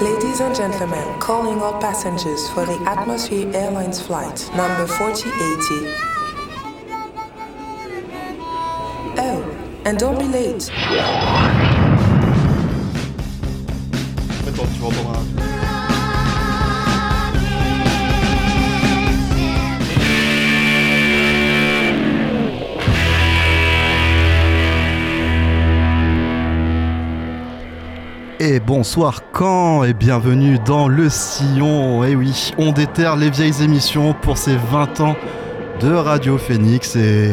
Ladies and gentlemen, calling all passengers for the Atmosphere Airlines flight number 4080. Oh, and don't be late. Et bonsoir quand et bienvenue dans le sillon. Et oui, on déterre les vieilles émissions pour ces 20 ans de Radio Phoenix et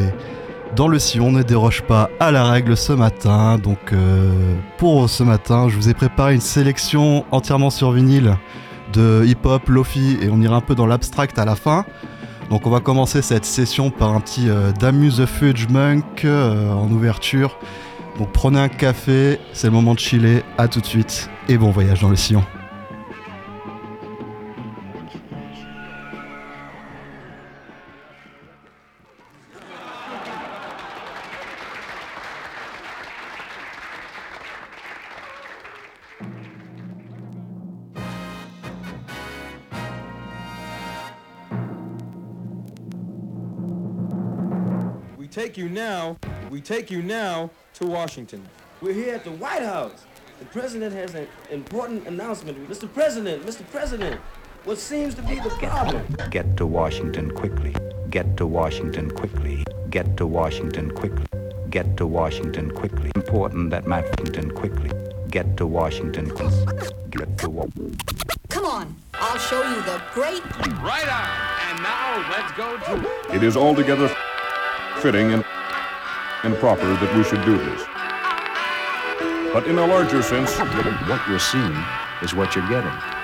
dans le sillon on ne déroge pas à la règle ce matin. Donc euh, pour ce matin, je vous ai préparé une sélection entièrement sur vinyle de hip-hop, lofi et on ira un peu dans l'abstract à la fin. Donc on va commencer cette session par un petit euh, Damuse Fudge Monk euh, en ouverture. Donc prenez un café, c'est le moment de chiller, à tout de suite et bon voyage dans le sillon. Take you now to Washington. We're here at the White House. The president has an important announcement. Mr. President, Mr. President, what seems to be the problem? Get to Washington quickly. Get to Washington quickly. Get to Washington quickly. Get to Washington quickly. Important that Washington quickly. Get to Washington quickly. Get to Wa- Come on, I'll show you the great Right on. And now let's go to It is altogether fitting and, and proper that we should do this. But in a larger sense, What you're seeing is what you're getting.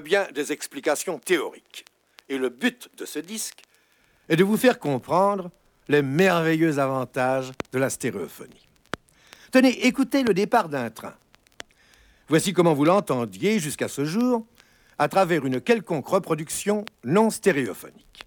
Bien des explications théoriques. Et le but de ce disque est de vous faire comprendre les merveilleux avantages de la stéréophonie. Tenez, écoutez le départ d'un train. Voici comment vous l'entendiez jusqu'à ce jour à travers une quelconque reproduction non stéréophonique.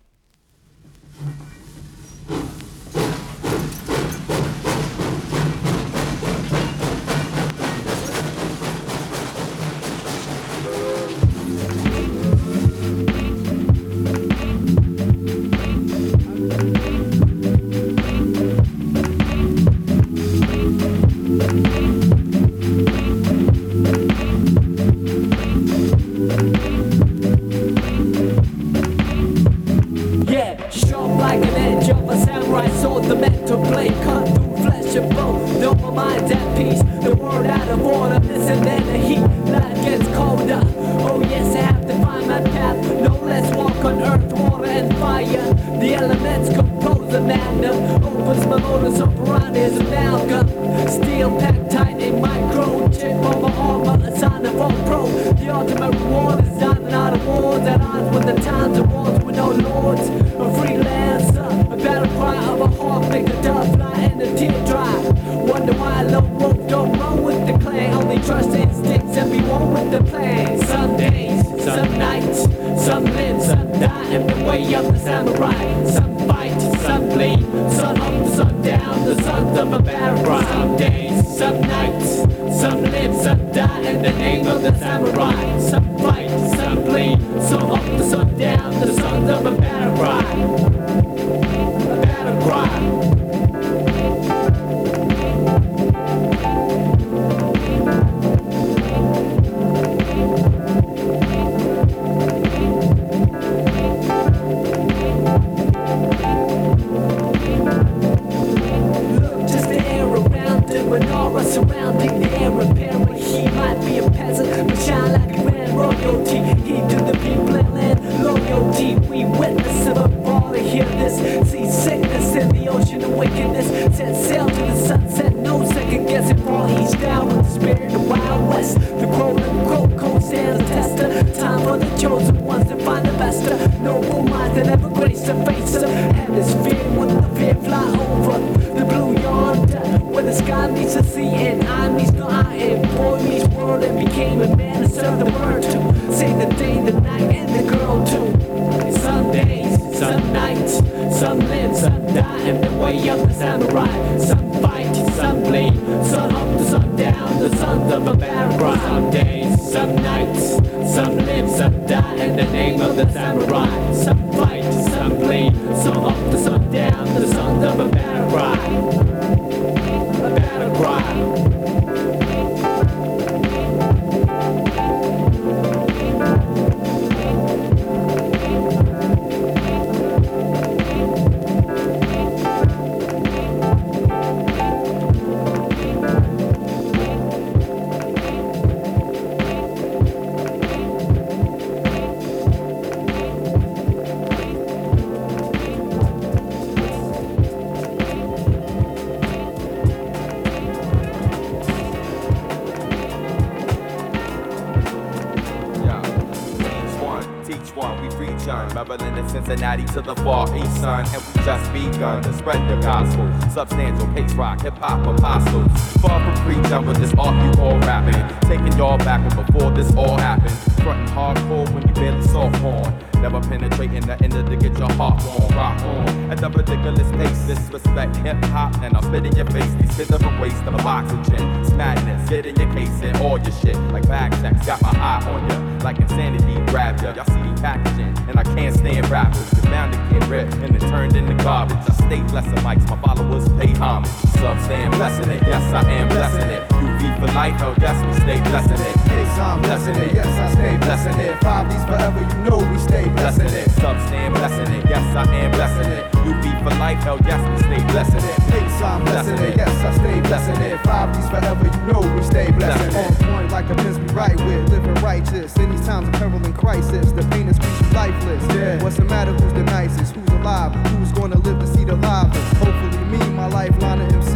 Cincinnati to the far east sun And we just begun to spread the gospel. Substantial pace rock, hip hop apostles Far from preaching with this art you call rapping. Taking y'all back when before this all happened. Frontin' hardcore when you barely saw porn. Never penetrating the end to get your heart warm. Rock on. At the ridiculous pace Disrespect hip hop and I'll spit in your face. These kids are a waste of oxygen. It's madness, get in your case and all your shit. Like checks, got my eye on ya. Like insanity grab ya. Y'all see packaging and I can't stand rappers. You're bound to get ripped and then turned into garbage. I stay blessing mics, my followers pay homage. Sub stand blessing it, yes I am blessing it UV for life, oh yes we stay blessing it Yes, I'm blessing it. Yes, I stay blessing it. Five Deez forever, you know we stay blessing it. Sub stand blessing it, yes I am blessing it UV for life, hell yes we stay blessing it Yes, I'm blessing it. Yes, I stay blessing it. Five Deez forever, you know we stay blessing it. On point like a pins we right with, living righteous. In these times of peril and crisis, the pain is speaks lifeless. Yeah. What's the matter? Who's the nicest? Who's alive? Who's gonna live to see the livest? Hopefully me, my lifeline of MC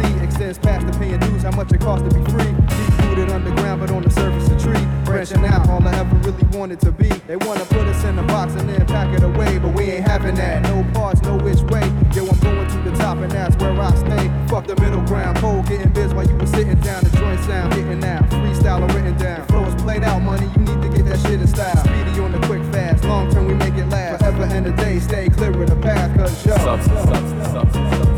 extends past the paying dues. How much it costs to be free? Deep rooted underground, but on the surface a tree. Branching out, all the never really wanted to be. They wanna put us in a box and then pack it away, but we ain't having that. No parts, no which way. Yo, I'm going to the top and that's where I stay. Fuck the middle ground, getting biz while you were sitting down. The joint sound hitting freestyle written down. Flow is played out, money. You need to get that shit in style. Speedy on the quick fast, long term we make it last. Forever and a day, stay clear of the path, cause yo. Substance,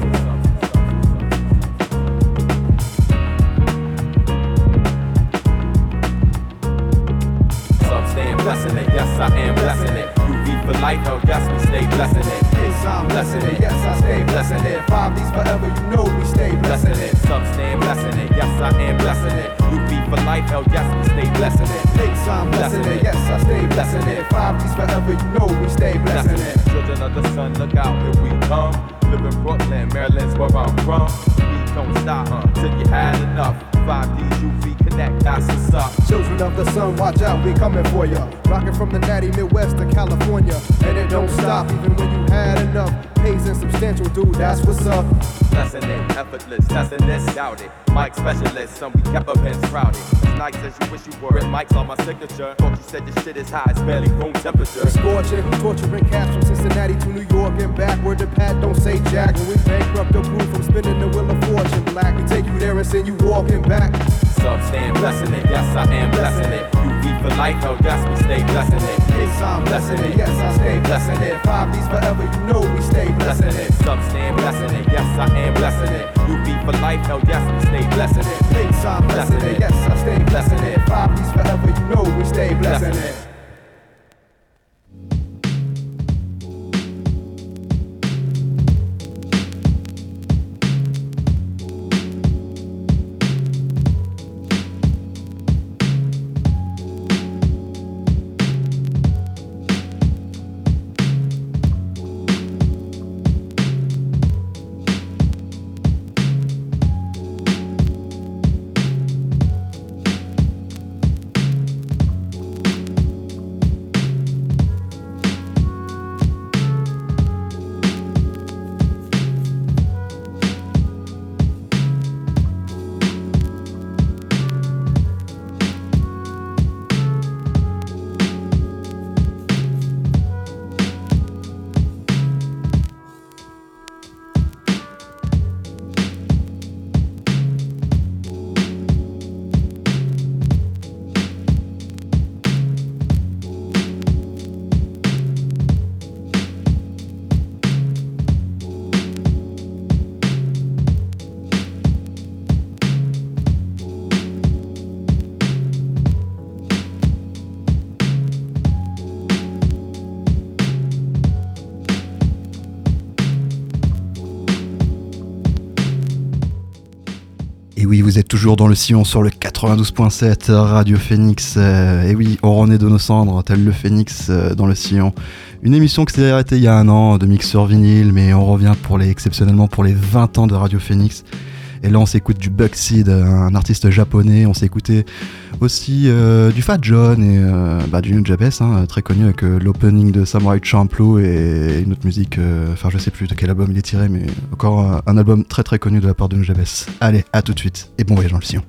I am blessing it. You be for life, oh yes we stay blessing it. Yes, I'm blessing it. Yes, I stay blessing it. Five Deez forever, you know we stay blessing it. it. Substance, blessing it, yes I am blessing it. You be for life, oh yes we stay blessing it. Yes, I'm blessing it. Yes, I stay blessing it. Five Deez forever, you know we stay blessing it. Children of the sun, look out, here we come. Live in Brooklyn, Maryland's where I'm from. We don't stop uh, till you had enough. 5D UV connect, that's what's up. Children of the sun, watch out, we coming for ya. Rocking from the natty Midwest to California. And it don't stop even when you had enough. Pays and substantial, dude, that's what's up. Blessing it, effortless, testing this, doubt it. Mic specialist, some we kept up and sprouted. As nice as you wish you were. Red mics on my signature. Thought you said your shit is high, it's barely room temperature. Scorching, torturing cats from Cincinnati to New York and back. Where the pad don't say jack. When we bankrupt the proof from spinning the wheel of fortune. Black, we take you there and send you walking back. Substand blessing it, yes I am blessing it. You for life, oh yes we stay blessing it. Yes, I'm blessing it. Yes, I stay blessing it. Five Deez forever, you know we stay blessing it. Substand blessing it, yes I am blessing it. You be for life, oh yes we stay blessing it. Yes, I'm blessing it. Yes, I stay blessing it. Five Deez forever, you know we stay blessing it. Oui, vous êtes toujours dans le sillon sur le 92.7 Radio Phoenix. euh, et oui, on renaît de nos cendres, tel le Phoenix euh, dans le sillon. Une émission qui s'est arrêtée il y a un an de mixeur vinyle, mais on revient pour les, exceptionnellement pour les 20 ans de Radio Phoenix. Et là, on s'écoute du Buckseed, un artiste japonais. On s'est écouté aussi euh, du Fat John et euh, bah, du Nujabes, hein, très connu avec euh, l'opening de Samurai Champloo et une autre musique. euh, Enfin, je sais plus de quel album il est tiré, mais encore un, album très très connu de la part de Nujabes. Allez, à tout de suite et bon voyage dans le sillon.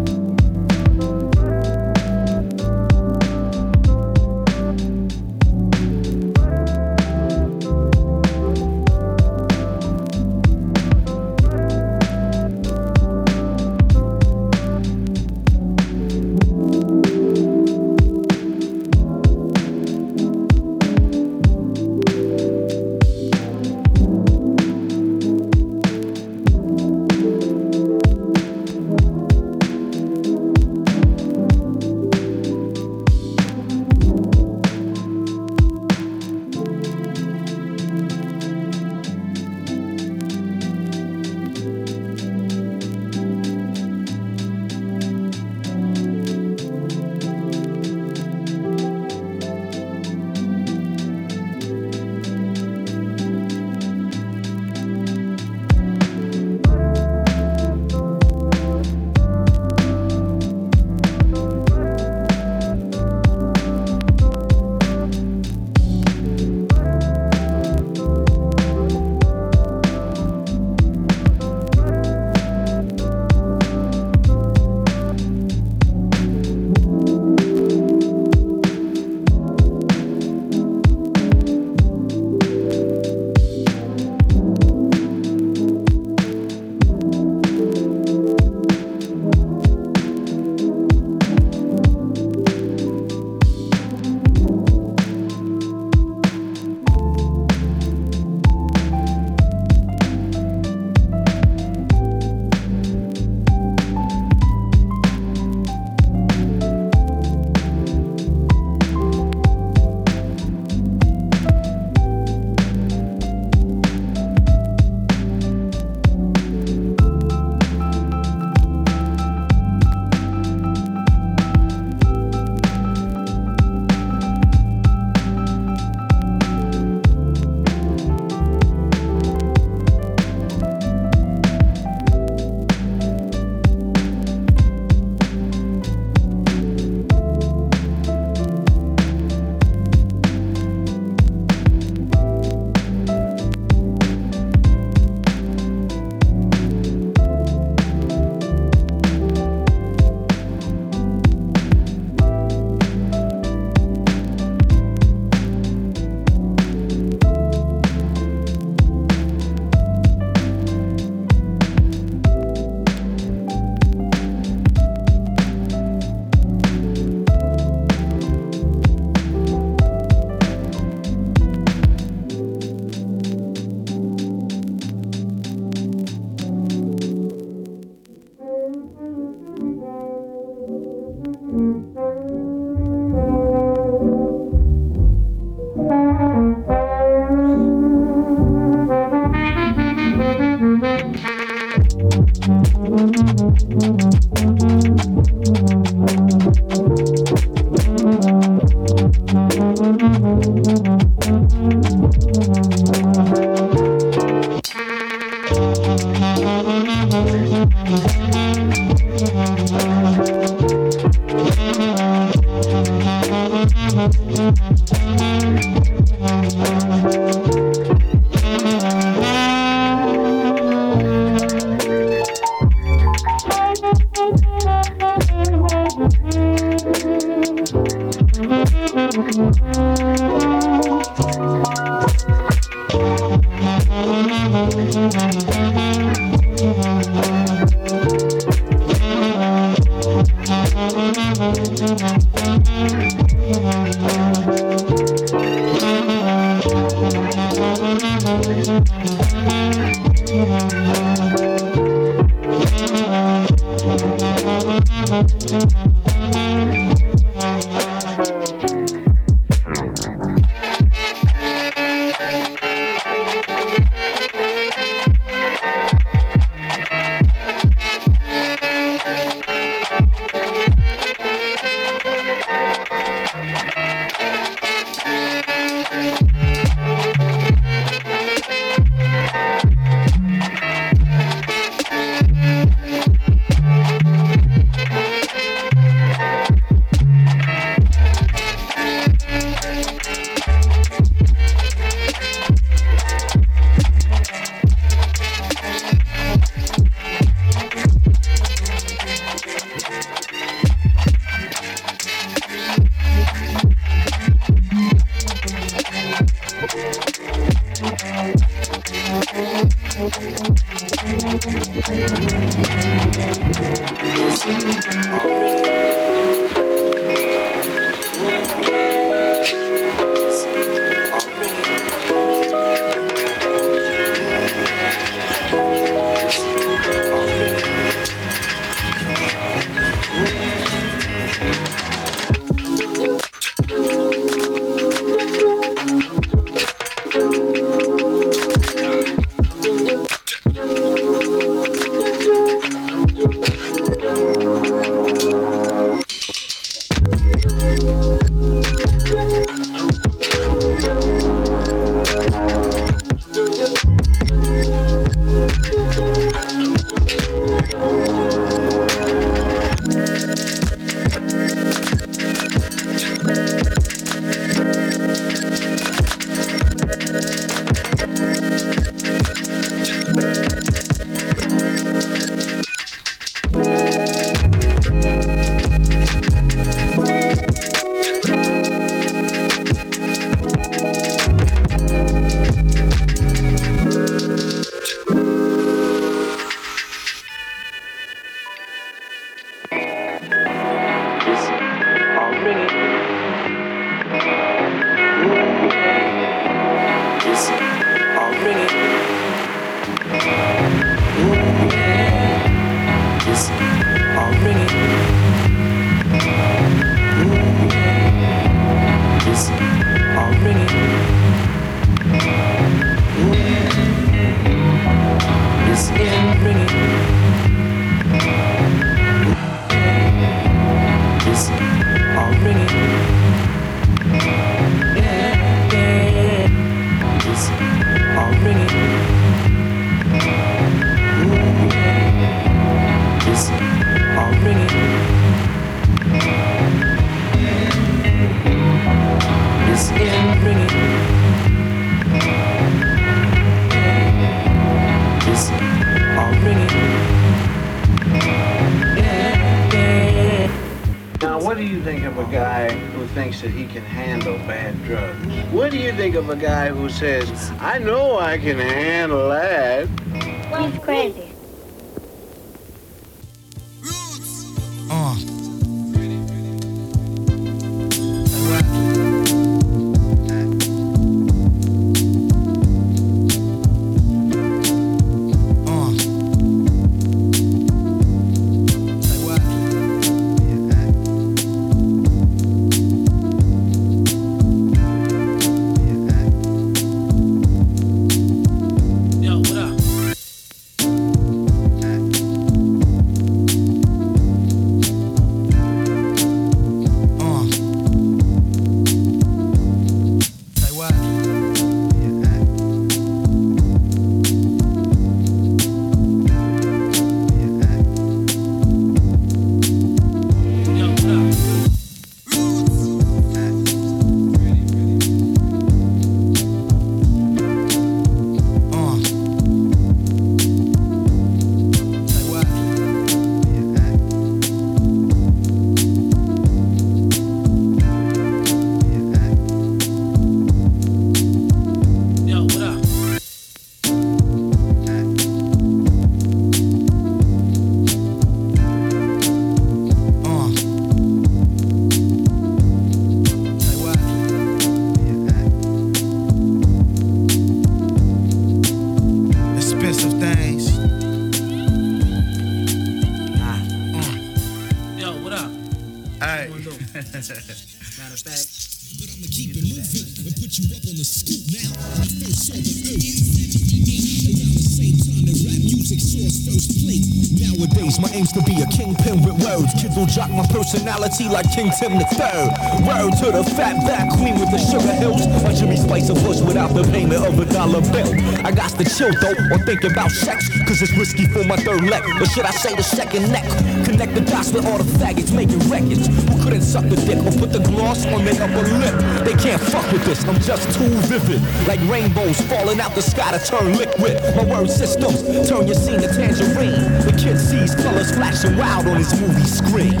Jock my personality like King Tim the Third. Word to the fat back queen with the sugar hills. My Jimmy Spice a bush without the payment of a dollar bill. I got the chill though, or think about sex, cause it's risky for my third leg. Or should I say the second neck? Connect the dots with all the faggots making records. Who couldn't suck the dick or put the gloss on their upper lip? They can't fuck with this, I'm just too vivid. Like rainbows falling out the sky to turn liquid. My word systems turn your scene to tangerine. The kid sees colors flashing wild on his movie screen.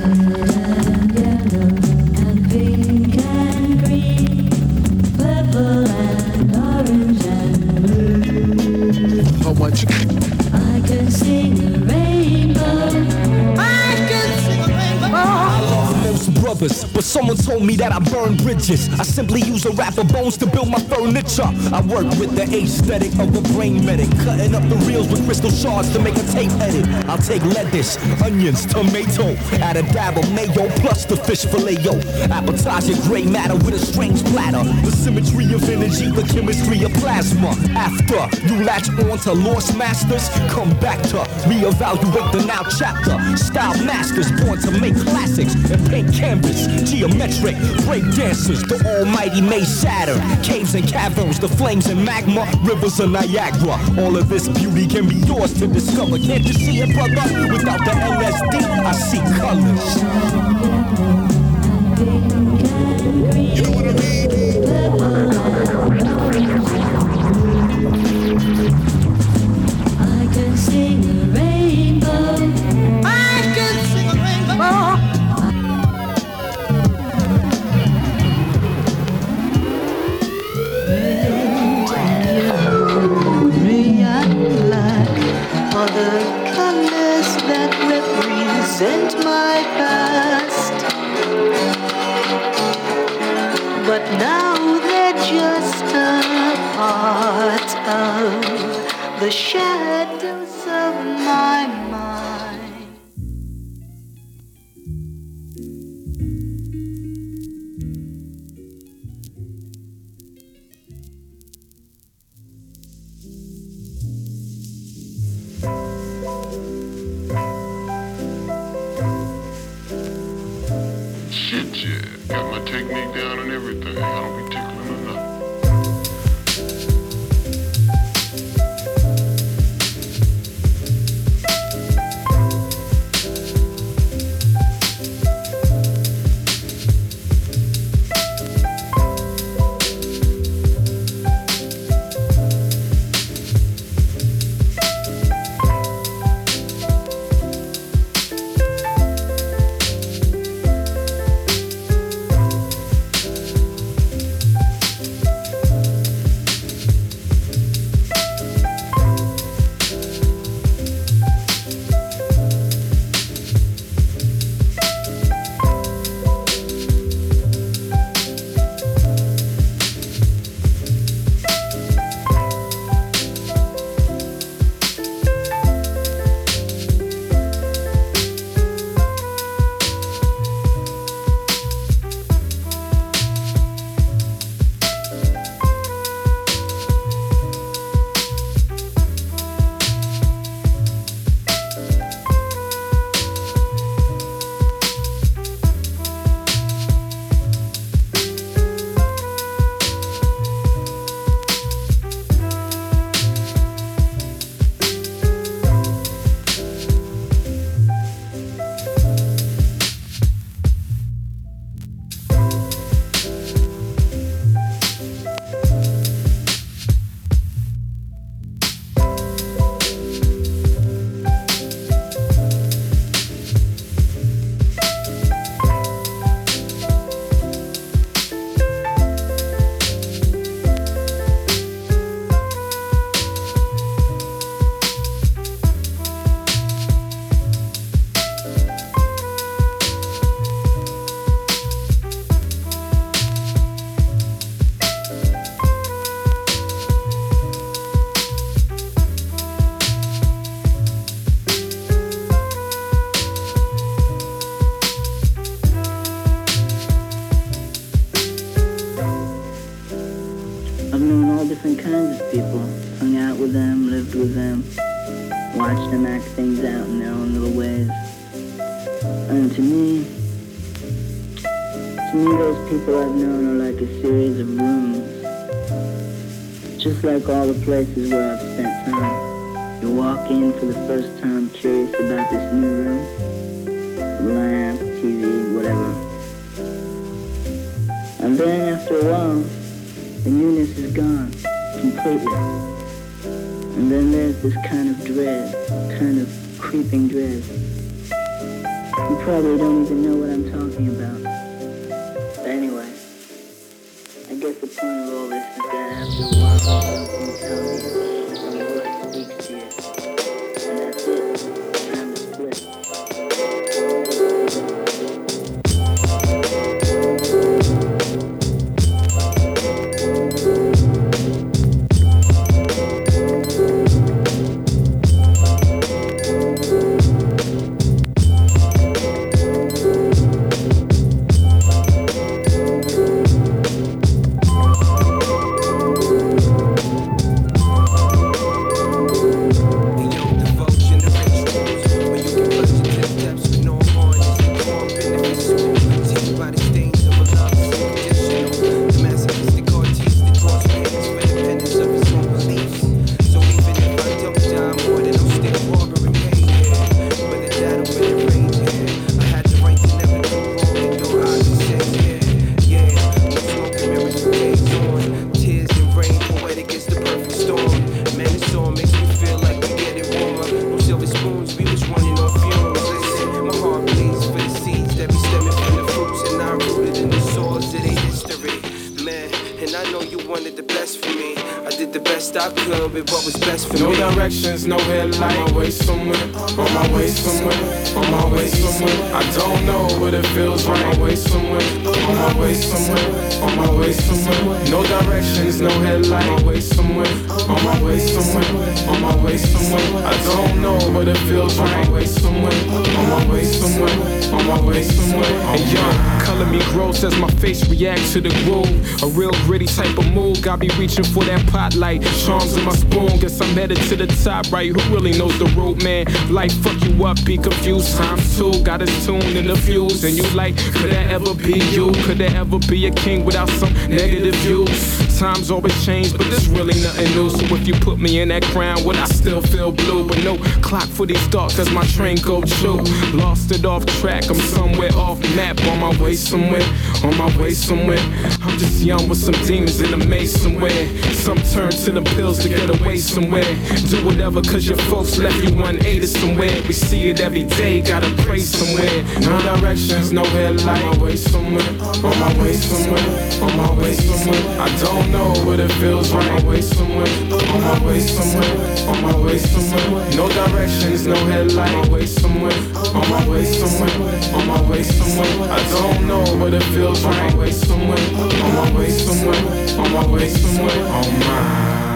How much? Sing most brothers, but someone told me that I burn bridges. I simply use a rapper bones to build my furniture. I work with the aesthetic of a brain medic, cutting up the reels with crystal shards to make a tape edit. I'll take lettuce, onions, tomato, add a dab of mayo plus the fish fillet. Yo, appetizer gray matter with a strange platter. The symmetry of energy, the chemistry of plasma. After you latch on to lost masters, come back to reevaluate the now chapter. Style masters born to make classics and paint canvas. Geometric break dancers, the almighty made Saturn. Caves and caverns, the flames and magma, rivers of Niagara. All of this beauty can be yours to discover. Can't you see it, brother? Without the LSD, I see colors. Represent my past. But now they're just a part of the shadows places where I've spent time. You walk in for the first time curious about this new room. Lamp, TV, whatever. And then after a while, the newness is gone completely. And then there's this kind of dread, kind of creeping dread. You probably don't even directions, no headlight. On my way somewhere, on my way somewhere, on my way somewhere. I don't know what it feels right. On my way somewhere, on my way somewhere, on my way somewhere. No directions, no headlight. On my way somewhere, on my way somewhere, on my way somewhere. I don't know what it feels right. On my way somewhere, on my way somewhere, on my way somewhere. And yo, color me gross as my face reacts to the groove. A real gritty type of move, got me reaching for that pot light. Charms in my spoon, guess I'm headed to the top, right? Who really knows the road, man? Life fuck you up, be confused. Times two, got us tuned in the fuse. And you like, could that ever be you? Could there ever be a king without some negative views? Times always change, but there's really nothing new. So if you put me in that crown, would I still feel blue? But no clock for these thoughts as my train go true. Lost it off track, I'm somewhere off map, on my way somewhere, on my way somewhere. I'm just young with some demons in the maze somewhere. Some turn to the pills to get away somewhere. Do whatever, cause your folks left you unaided somewhere. We see it every day, gotta pray somewhere. No directions, no headlight. On my way somewhere, on my way somewhere, on my way somewhere. I don't know what it feels right. On my way somewhere, on my way somewhere, on my way somewhere. No directions, no headlight. On my way somewhere, on my way somewhere, on my way somewhere. I don't know what it feels right. On my way somewhere, on my way somewhere, on my way somewhere. On my.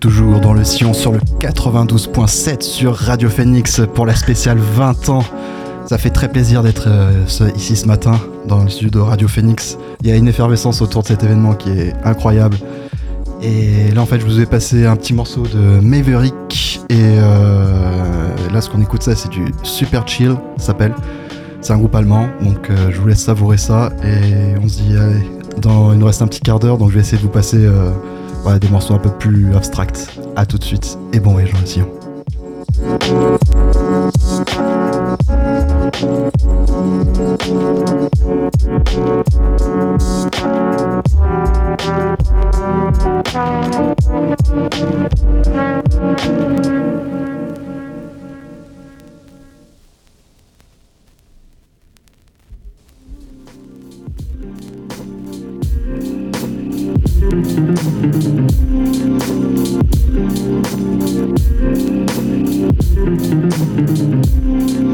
Toujours dans le Sion sur le 92.7 sur Radio Phoenix pour la spéciale 20 ans. Ça fait très plaisir d'être euh, ici ce matin dans le studio de Radio Phoenix. Il y a une effervescence autour de cet événement qui est incroyable. Et là en fait je vous ai passé un petit morceau de Maverick et euh, là ce qu'on écoute ça c'est du Super Chill ça s'appelle. C'est un groupe allemand donc euh, je vous laisse savourer ça et on se dit allez, il nous reste un petit quart d'heure, donc je vais essayer de vous passer des morceaux un peu plus abstracts. À tout de suite et bon voyage dans le Thank you.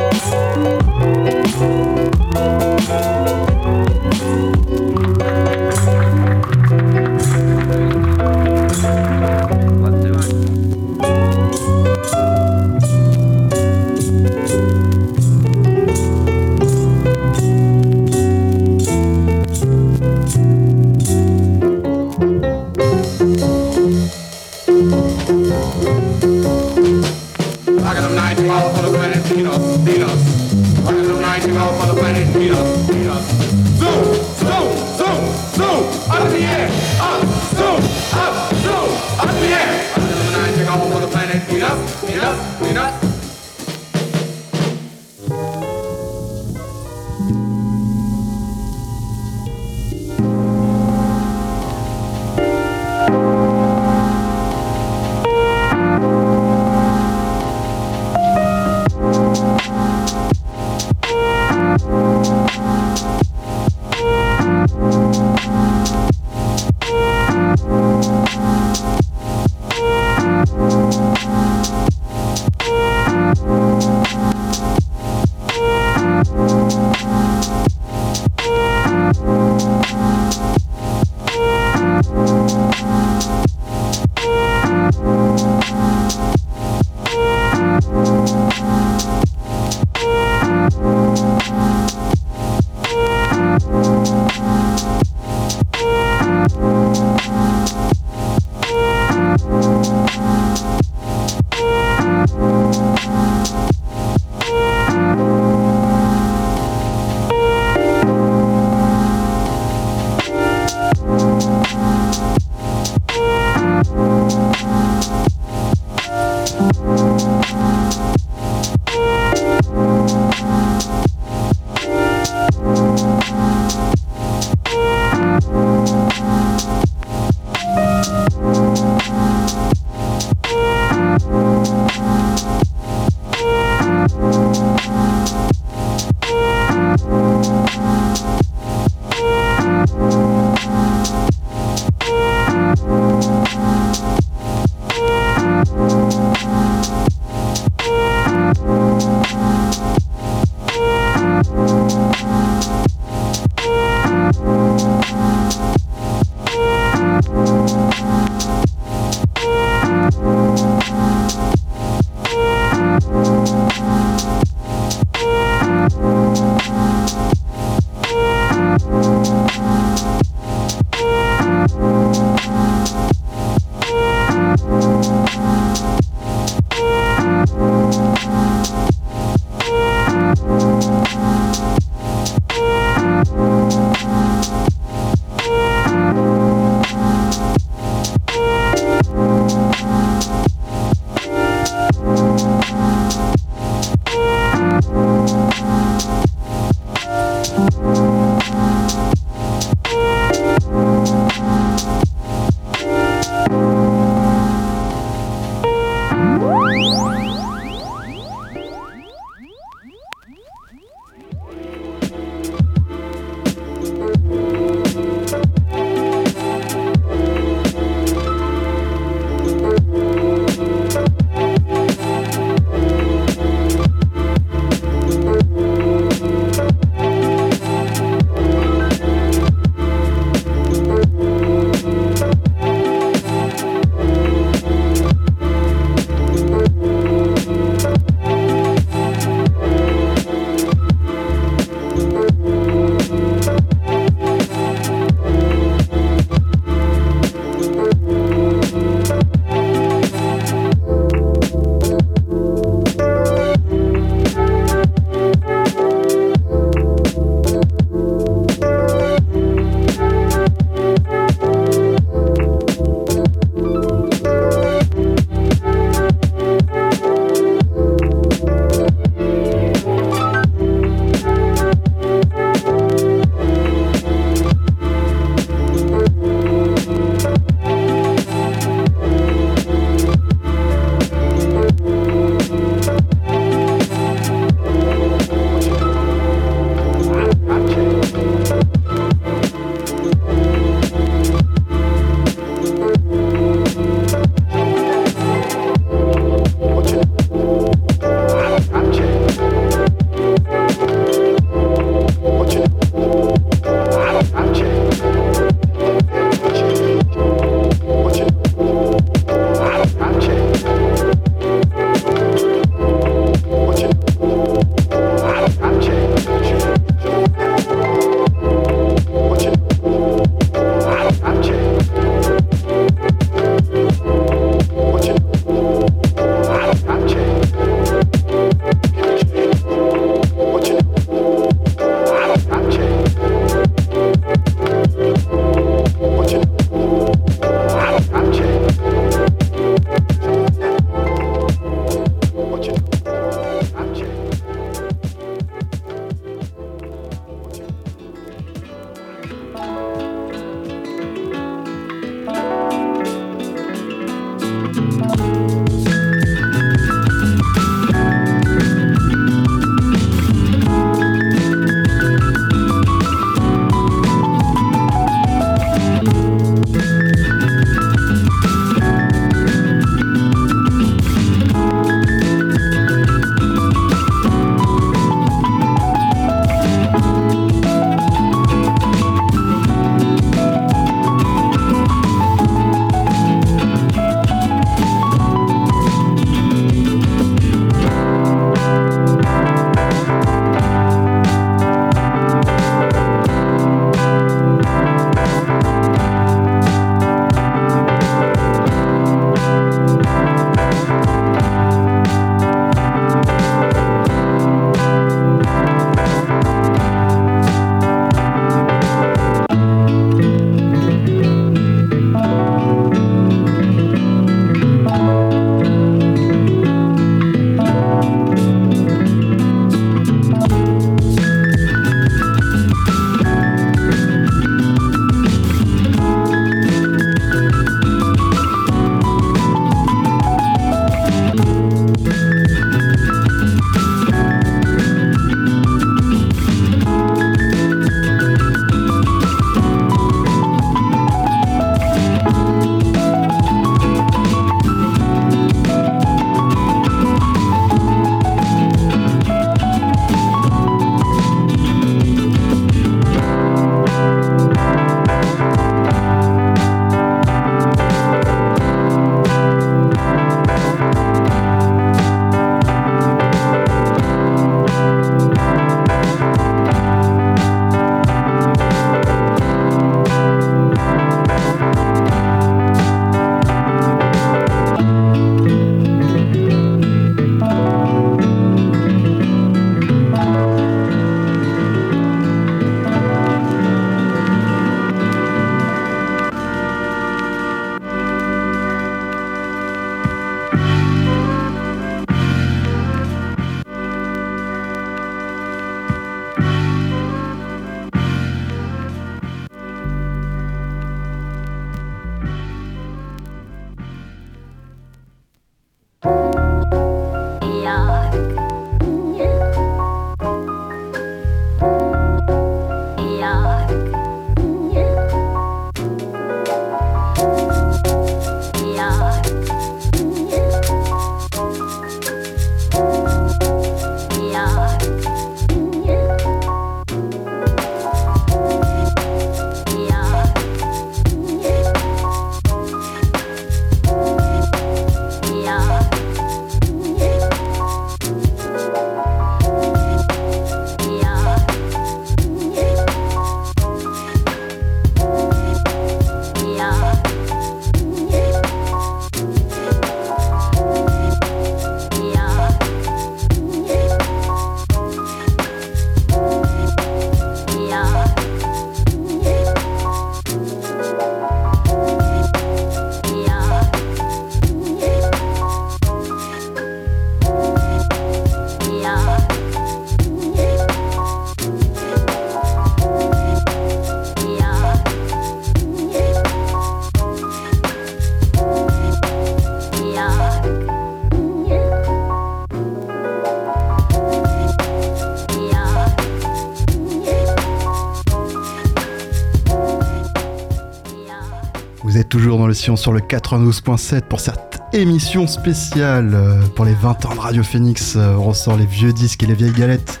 Le sillon sur le 92.7 pour cette émission spéciale euh, pour les 20 ans de Radio Phoenix. Euh, On ressort les vieux disques et les vieilles galettes.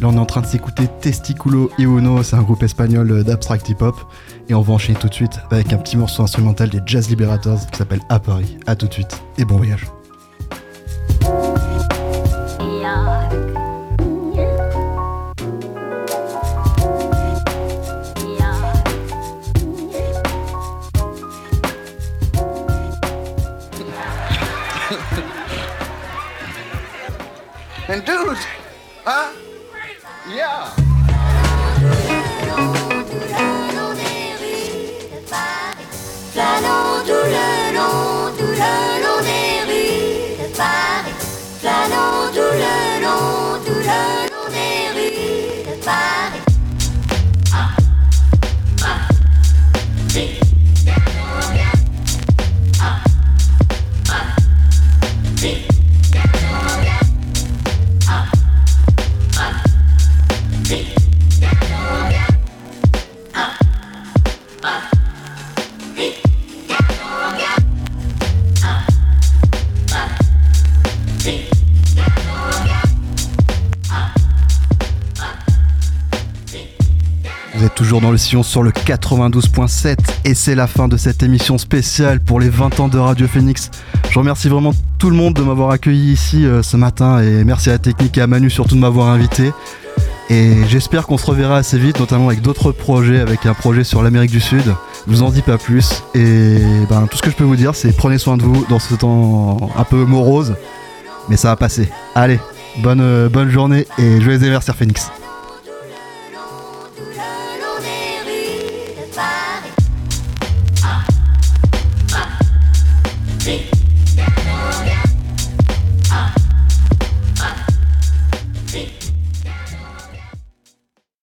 Là, on est en train de s'écouter Testiculo y Uno, c'est un groupe espagnol euh, d'abstract hip-hop. Et on va enchaîner tout de suite avec un petit morceau instrumental des Jazz Liberators qui s'appelle À Paris. À tout de suite et bon voyage. Sur le 92.7 et c'est la fin de cette émission spéciale pour les 20 ans de Radio Phoenix. Je remercie vraiment tout le monde de m'avoir accueilli ici euh, ce matin et merci à la technique et à Manu surtout de m'avoir invité. Et j'espère qu'on se reverra assez vite, notamment avec d'autres projets, avec un projet sur l'Amérique du Sud. Je vous en dis pas plus. Et ben, tout ce que je peux vous dire, c'est prenez soin de vous dans ce temps un peu morose. Mais ça va passer. Allez, bonne, euh, bonne journée et joyeux anniversaire Phoenix.